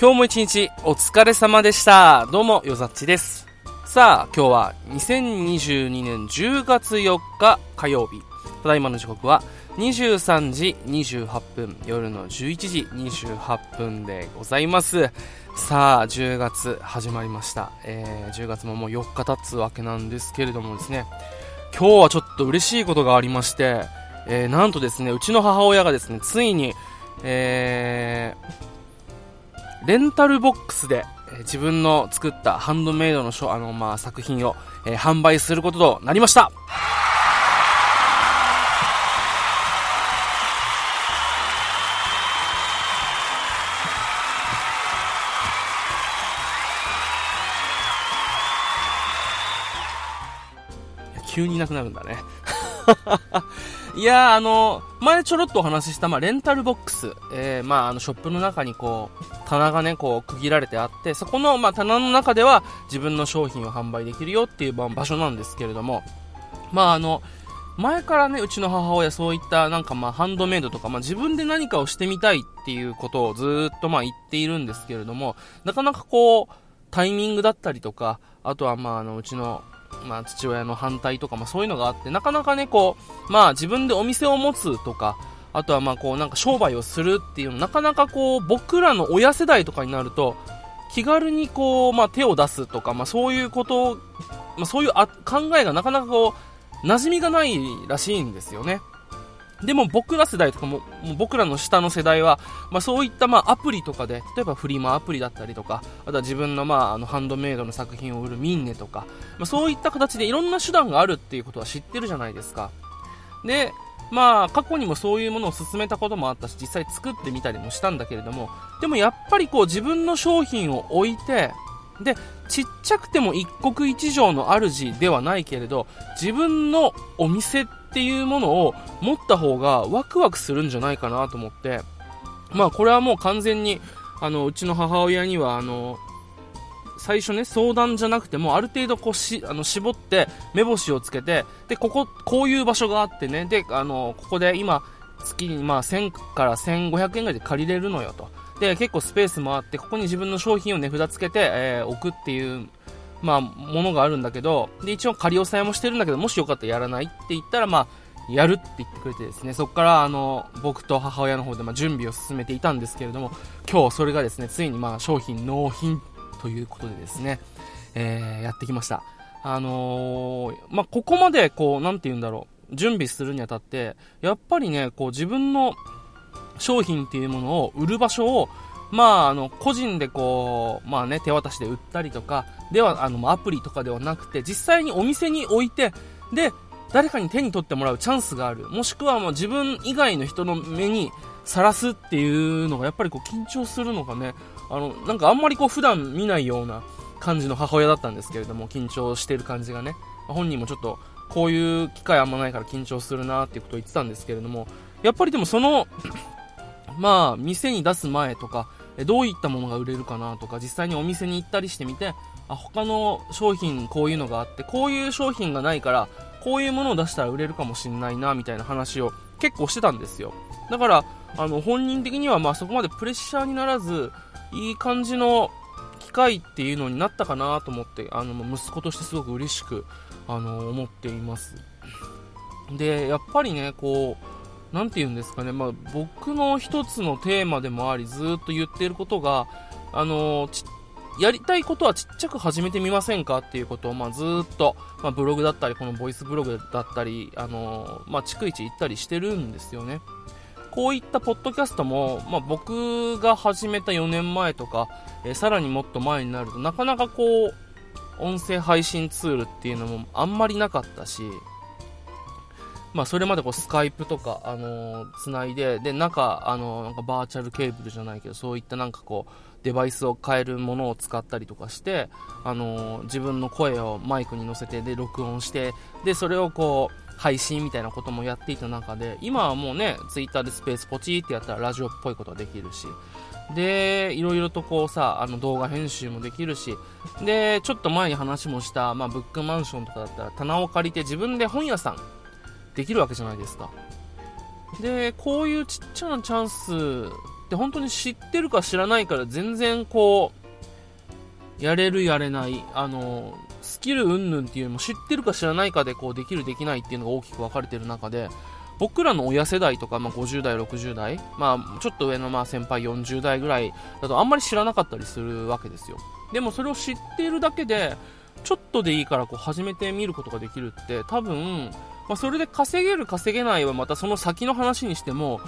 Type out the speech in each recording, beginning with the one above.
今日も一日お疲れ様でした。どうも、よざっちです。さあ、今日は2022年10月4日火曜日。ただいまの時刻は23時28分、夜の11時28分でございます。さあ、10月始まりました。えー、10月ももう4日経つわけなんですけれどもですね、今日はちょっと嬉しいことがありまして、えー、なんとですね、うちの母親がですね、ついに、えー、レンタルボックスで、え自分の作ったハンドメイドのあの、まあ、作品を、え販売することとなりました。急にいなくなるんだね。いや、あの前ちょろっとお話しした、まあ、レンタルボックス、えー、まあ、あの、ショップの中にこう、棚がね、こう、区切られてあって、そこの、まあ、棚の中では自分の商品を販売できるよっていう場所なんですけれども、まあ、あの、前からね、うちの母親そういったなんかまあハンドメイドとか、まあ自分で何かをしてみたいっていうことをずっとまあ言っているんですけれども、なかなかこう、タイミングだったりとか、あとはまああの、うちの、まあ父親の反対とか、まあそういうのがあって、なかなかね、こう、まあ自分でお店を持つとか、あとはまあこうなんか商売をするっていうの、なかなかこう、僕らの親世代とかになると、気軽にこう、まあ手を出すとか、まあそういうこと、まあそういうあ考えがなかなかこう、馴染みがないらしいんですよね。でも僕ら世代とかも、もう僕らの下の世代は、まあそういったまあアプリとかで、例えばフリマアプリだったりとか、あとは自分のまああのハンドメイドの作品を売るミンネとか、まあそういった形でいろんな手段があるっていうことは知ってるじゃないですか。で、まあ過去にもそういうものを進めたこともあったし、実際作ってみたりもしたんだけれども、でもやっぱりこう自分の商品を置いて、で、ちっちゃくても一国一城の主ではないけれど、自分のお店っっていうものを持った方がワクワクするんじゃないかなと思って、まあこれはもう完全に、あの、うちの母親には、あの、最初ね、相談じゃなくても、ある程度こうし、あの、絞って、目星をつけて、で、ここ、こういう場所があってね、で、あの、ここで今、月にまあ1000から1500円ぐらいで借りれるのよと。で、結構スペースもあって、ここに自分の商品を値札つけて、えー置くっていう、まあ、ものがあるんだけど、で、一応仮押さえもしてるんだけど、もしよかったらやらないって言ったら、まあ、やるって言ってくれてですね、そこから、あの、僕と母親の方で、まあ、準備を進めていたんですけれども、今日それがですね、ついにまあ、商品納品ということでですね、えー、やってきました。あのーまあ、ここまで、こう、なんて言うんだろう、準備するにあたって、やっぱりね、こう、自分の商品っていうものを売る場所を、まあ、あの、個人でこう、まあね、手渡しで売ったりとか、では、あの、アプリとかではなくて、実際にお店に置いて、で、誰かに手に取ってもらうチャンスがある。もしくはもう自分以外の人の目にさらすっていうのが、やっぱりこう、緊張するのがね、あの、なんかあんまりこう、普段見ないような感じの母親だったんですけれども、緊張してる感じがね、本人もちょっと、こういう機会あんまないから緊張するなっていうことを言ってたんですけれども、やっぱりでもその、まあ、店に出す前とか、どういったものが売れるかなとか、実際にお店に行ったりしてみて、あ、他の商品こういうのがあって、こういう商品がないから、こういうものを出したら売れるかもしんないな、みたいな話を結構してたんですよ。だから、あの、本人的にはまあそこまでプレッシャーにならず、いい感じの機会っていうのになったかなと思って、あの、息子としてすごく嬉しく、あの、思っています。で、やっぱりね、こう、なんて言うんですかね、まあ、僕の一つのテーマでもあり、ずっと言っていることが、あのやりたいことはちっちゃく始めてみませんかっていうことを、まあ、ずっと、まあ、ブログだったり、このボイスブログだったり、あのまあ、逐一行ったりしてるんですよね。こういったポッドキャストも、まあ、僕が始めた4年前とか、えーさらにもっと前になるとなかなかこう音声配信ツールっていうのもあんまりなかったし、まあ、それまでこうスカイプとか、あのーつないでで中、あのーなんかバーチャルケーブルじゃないけどそういったなんかこうデバイスを変えるものを使ったりとかして、あのー自分の声をマイクに乗せてで録音してでそれをこう配信みたいなこともやっていた中で今はもうねツイッターでスペースポチってやったらラジオっぽいことができるしでいろいろとこうさあの動画編集もできるしでちょっと前に話もした、まあ、ブックマンションとかだったら棚を借りて自分で本屋さんできるわけじゃないですかでこういうちっちゃなチャンスって本当に知ってるか知らないから全然こう、やれるやれない、あの、スキル云々っていうのも知ってるか知らないかでこうできるできないっていうのが大きく分かれてる中で、僕らの親世代とか、まあ、50代、60代、まあ、ちょっと上のまあ先輩40代ぐらいだとあんまり知らなかったりするわけですよ。でもそれを知っているだけで、ちょっとでいいからこう始めてみることができるって多分、まあ、それで稼げる稼げないはまたその先の話にしても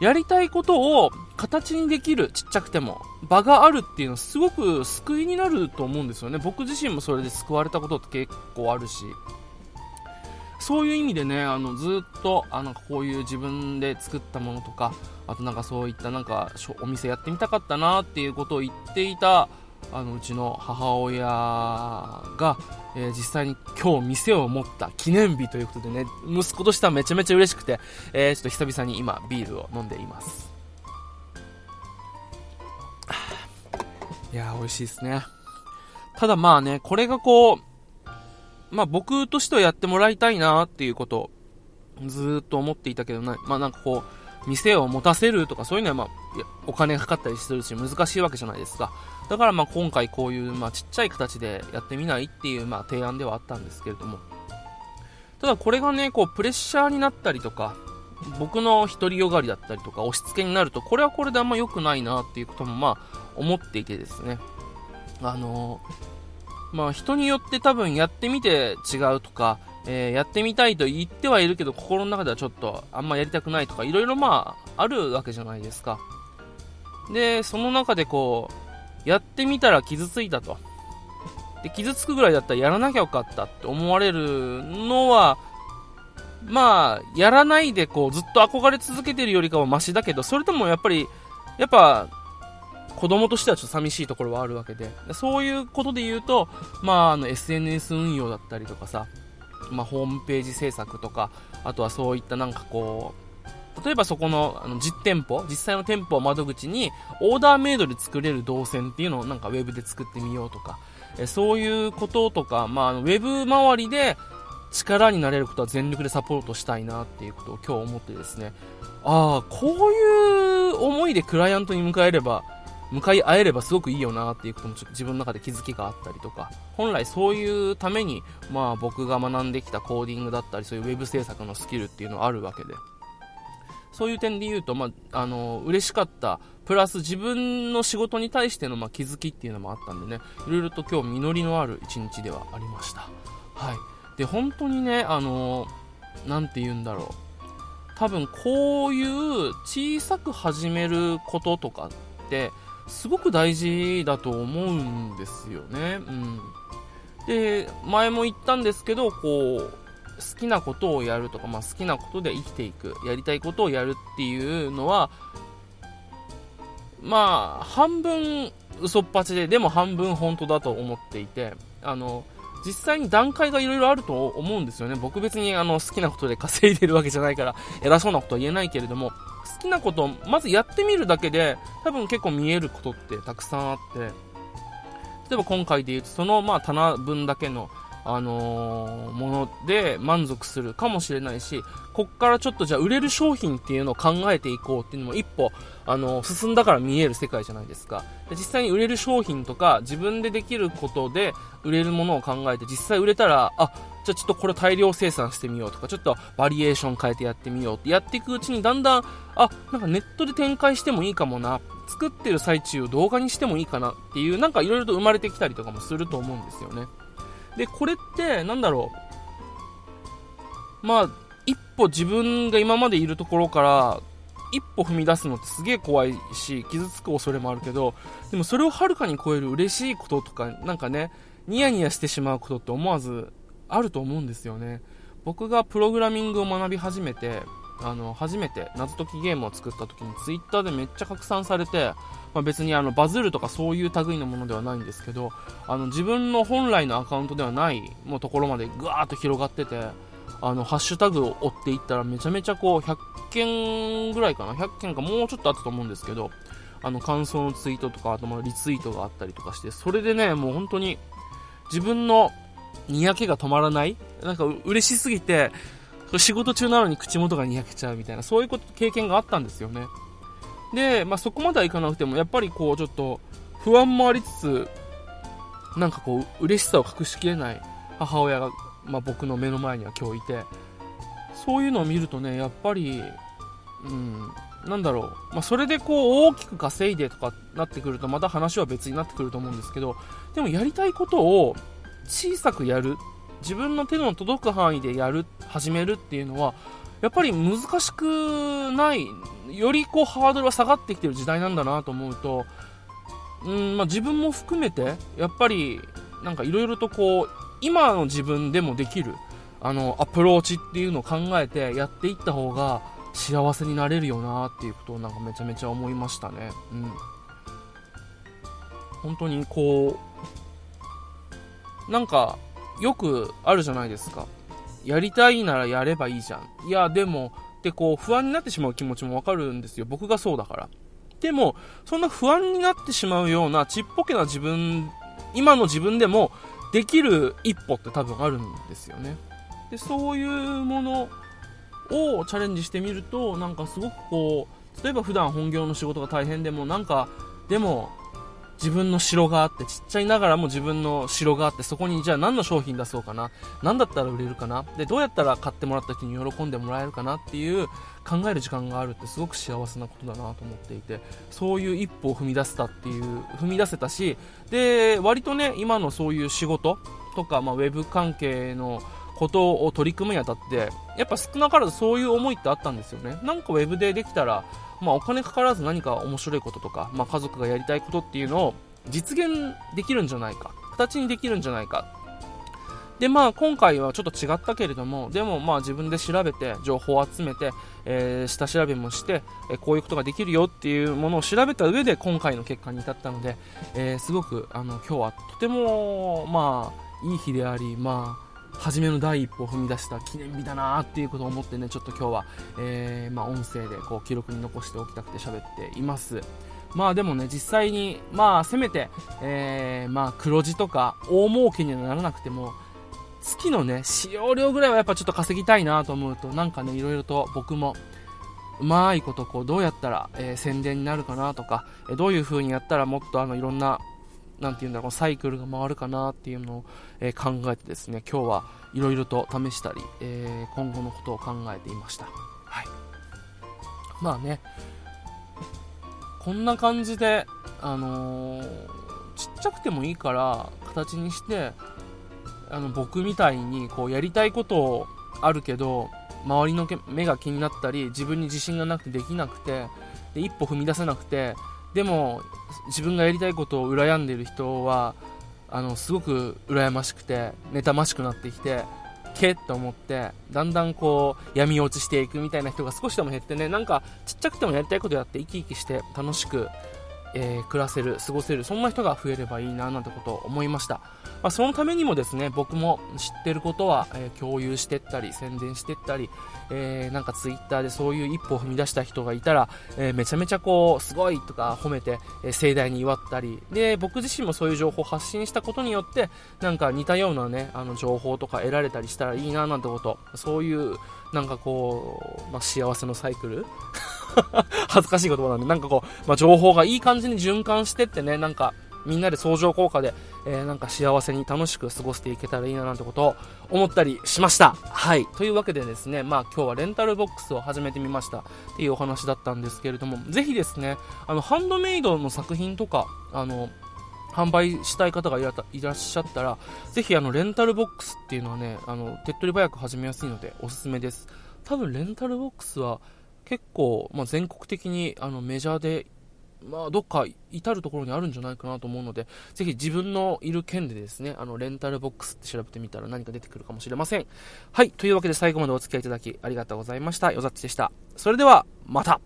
やりたいことを形にできるちっちゃくても場があるっていうのはすごく救いになると思うんですよね。僕自身もそれで救われたことって結構あるし。そういう意味でねあのずっとあのこういう自分で作ったものとかあとなんかそういったなんかお店やってみたかったなっていうことを言っていたあのうちの母親が、えー、実際に今日店を持った記念日ということでね、息子としてはめちゃめちゃ嬉しくて、えー、ちょっと久々に今ビールを飲んでいます。いやー美味しいですね。ただまあね、これがこう、まあ僕としてはやってもらいたいなっていうことをずっと思っていたけどな、まあなんかこう、店を持たせるとかそういうのはまあお金がかかったりするし難しいわけじゃないですか。だからまあ今回こういうまあちっちゃい形でやってみないっていうまあ提案ではあったんですけれども。ただこれがねこうプレッシャーになったりとか僕の独りよがりだったりとか押し付けになるとこれはこれであんま良くないなっていうこともまあ思っていてですね。あのー、まあ人によって多分やってみて違うとかえー、やってみたいと言ってはいるけど、心の中ではちょっとあんまやりたくないとか、いろいろまあ、あるわけじゃないですか。で、その中でこう、やってみたら傷ついたと。で、傷つくぐらいだったらやらなきゃよかったって思われるのは、まあ、やらないでこう、ずっと憧れ続けてるよりかはマシだけど、それでもやっぱり、やっぱ、子供としてはちょっと寂しいところはあるわけで、そういうことで言うと、まあ、あの、SNS 運用だったりとかさ、まあ、ホームページ制作とか、あとはそういったなんかこう、例えばそこのあの実店舗、実際の店舗を窓口にオーダーメイドで作れる動線っていうのをなんかウェブで作ってみようとか、えそういうこととか、まあ、ウェブ周りで力になれることは全力でサポートしたいなっていうことを今日思ってですね、ああ、こういう思いでクライアントに迎えれば、向かい合えればすごくいいよなっていうことも自分の中で気づきがあったりとか、本来そういうために、まあ僕が学んできたコーディングだったり、そういうウェブ制作のスキルっていうのはあるわけで、そういう点で言うと、まあ、あの、嬉しかった、プラス自分の仕事に対しての、まあ、気づきっていうのもあったんでね、いろいろと今日実りのある一日ではありました。はい。で、本当にね、あの、なんて言うんだろう。多分こういう小さく始めることとかって、すごく大事だと思うんですよね。うん。で、前も言ったんですけど、こう、好きなことをやるとか、まあ、好きなことで生きていく、やりたいことをやるっていうのは、まあ、半分嘘っぱちで、でも半分本当だと思っていて、あの、実際に段階がいろいろあると思うんですよね。僕別にあの好きなことで稼いでるわけじゃないから偉そうなことは言えないけれども、好きなことまずやってみるだけで多分結構見えることってたくさんあって例えば今回で言うとそのまあ棚分だけのあのー、もので満足するかもしれないし、こっからちょっとじゃあ売れる商品っていうのを考えていこうっていうのも一歩、あのー、進んだから見える世界じゃないですかで。実際に売れる商品とか自分でできることで売れるものを考えて実際売れたら、あ、じゃあちょっとこれ大量生産してみようとか、ちょっとバリエーション変えてやってみようってやっていくうちにだんだん、あ、なんかネットで展開してもいいかもな、作ってる最中を動画にしてもいいかなっていう、なんかいろいろと生まれてきたりとかもすると思うんですよね。で、これって、なんだろう。まあ、一歩自分が今までいるところから、一歩踏み出すのってすげえ怖いし、傷つく恐れもあるけど、でもそれをはるかに超える嬉しいこととか、なんかね、ニヤニヤしてしまうことって思わずあると思うんですよね。僕がプログラミングを学び始めて、あの、初めて謎解きゲームを作った時にツイッターでめっちゃ拡散されて、まあ、別にあのバズるとかそういう類のものではないんですけど、あの自分の本来のアカウントではないもうところまでぐわーっと広がってて、あの、ハッシュタグを追っていったらめちゃめちゃこう100件ぐらいかな、100件かもうちょっとあったと思うんですけど、あの感想のツイートとか、あとまリツイートがあったりとかして、それでね、もう本当に自分のにやけが止まらない？なんか嬉しすぎて、仕事中なのに口元がにやけちゃうみたいな、そういうこと、経験があったんですよね。で、まあ、そこまではいかなくても、やっぱりこう、ちょっと、不安もありつつ、なんかこう、嬉しさを隠しきれない母親が、まあ、僕の目の前には今日いて、そういうのを見るとね、やっぱり、うん、なんだろう、まあ、それでこう大きく稼いでとかなってくるとまた話は別になってくると思うんですけどでもやりたいことを小さくやる自分の手の届く範囲でやる始めるっていうのはやっぱり難しくないよりこうハードルは下がってきてる時代なんだなと思うとうんまあ、自分も含めてやっぱりなんかいろいろとこう今の自分でもできるあのアプローチっていうのを考えてやっていった方が幸せになれるよなっていうことをなんかめちゃめちゃ思いましたね。うん。本当にこう、なんかよくあるじゃないですか。やりたいならやればいいじゃん。いや、でも、ってこう不安になってしまう気持ちもわかるんですよ。僕がそうだから。でも、そんな不安になってしまうようなちっぽけな自分、今の自分でもできる一歩って多分あるんですよね。で、そういうものをチャレンジしてみるとなんかすごくこう例えば普段本業の仕事が大変でもなんかでも自分の城があってちっちゃいながらも自分の城があってそこにじゃあ何の商品出そうかな。何だったら売れるかな？でどうやったら買ってもらった人に喜んでもらえるかなっていう考える時間があるってすごく幸せなことだなと思っていてそういう一歩を踏み出せたっていう踏み出せたしで割とね今のそういう仕事とか、まあ、ウェブ関係のことを取り組むにあたってやっぱ少なからずそういう思いってあったんですよね。なんかウェブでできたら、まあ、お金かからず何か面白いこととか、まあ、家族がやりたいことっていうのを実現できるんじゃないか形にできるんじゃないか。でまあ今回はちょっと違ったけれどもでもまあ自分で調べて情報を集めて、えー、下調べもして、えー、こういうことができるよっていうものを調べた上で今回の結果に至ったので、えー、すごくあの今日はとてもまあいい日でありまあ初めの第一歩を踏み出した記念日だなっていうことを思ってねちょっと今日は、えー、まあ、音声でこう記録に残しておきたくて喋っています。まあでもね実際にまあせめて、えー、まあ黒字とか大儲けにはならなくても月のね使用量ぐらいはやっぱちょっと稼ぎたいなと思うとなんかねいろいろと僕もうまいことこうどうやったら、えー、宣伝になるかなとか、えどういう風にやったらもっとあのいろんななんていうんだろう、サイクルが回るかなっていうのを、えー、考えてですね、今日はいろいろと試したり、えー、今後のことを考えていました。はい。まあね、こんな感じで、あのー、ちっちゃくてもいいから形にして、あの僕みたいにこうやりたいことあるけど周りの目が気になったり自分に自信がなくてできなくてで一歩踏み出せなくてでも自分がやりたいことを羨んでいる人はあのすごく羨ましくて妬ましくなってきてけっと思ってだんだんこう闇落ちしていくみたいな人が少しでも減ってねなんかちっちゃくてもやりたいことやって生き生きして楽しくえー、暮らせる、過ごせる、そんな人が増えればいいななんてことを思いました。まあ、そのためにもですね、僕も知ってることは、えー、共有してったり、宣伝してったり、えー、なんかツイッターでそういう一歩を踏み出した人がいたら、えめちゃめちゃこう、すごいとか褒めて、え盛大に祝ったり、で、僕自身もそういう情報を発信したことによって、なんか似たようなね、あの情報とか得られたりしたらいいななんてこと、そういう、なんかこう、まあ、幸せのサイクル 恥ずかしい言葉なんで、なんかこう、まあ、情報がいい感じに循環してってね、なんか、みんなで相乗効果で、えー、なんか幸せに楽しく過ごしていけたらいいななんてことを思ったりしました。はい。というわけでですね、まあ今日はレンタルボックスを始めてみましたっていうお話だったんですけれども、ぜひですね、あの、ハンドメイドの作品とか、あの、販売したい方がいらっしゃったら、ぜひあの、レンタルボックスっていうのはね、あの、手っ取り早く始めやすいのでおすすめです。多分レンタルボックスは結構、まあ、全国的にあのメジャーで、まあ、どっか至るところにあるんじゃないかなと思うので、ぜひ自分のいる県でですね、あの、レンタルボックスって調べてみたら何か出てくるかもしれません。はい。というわけで最後までお付き合いいただきありがとうございました。よざっちでした。それでは、また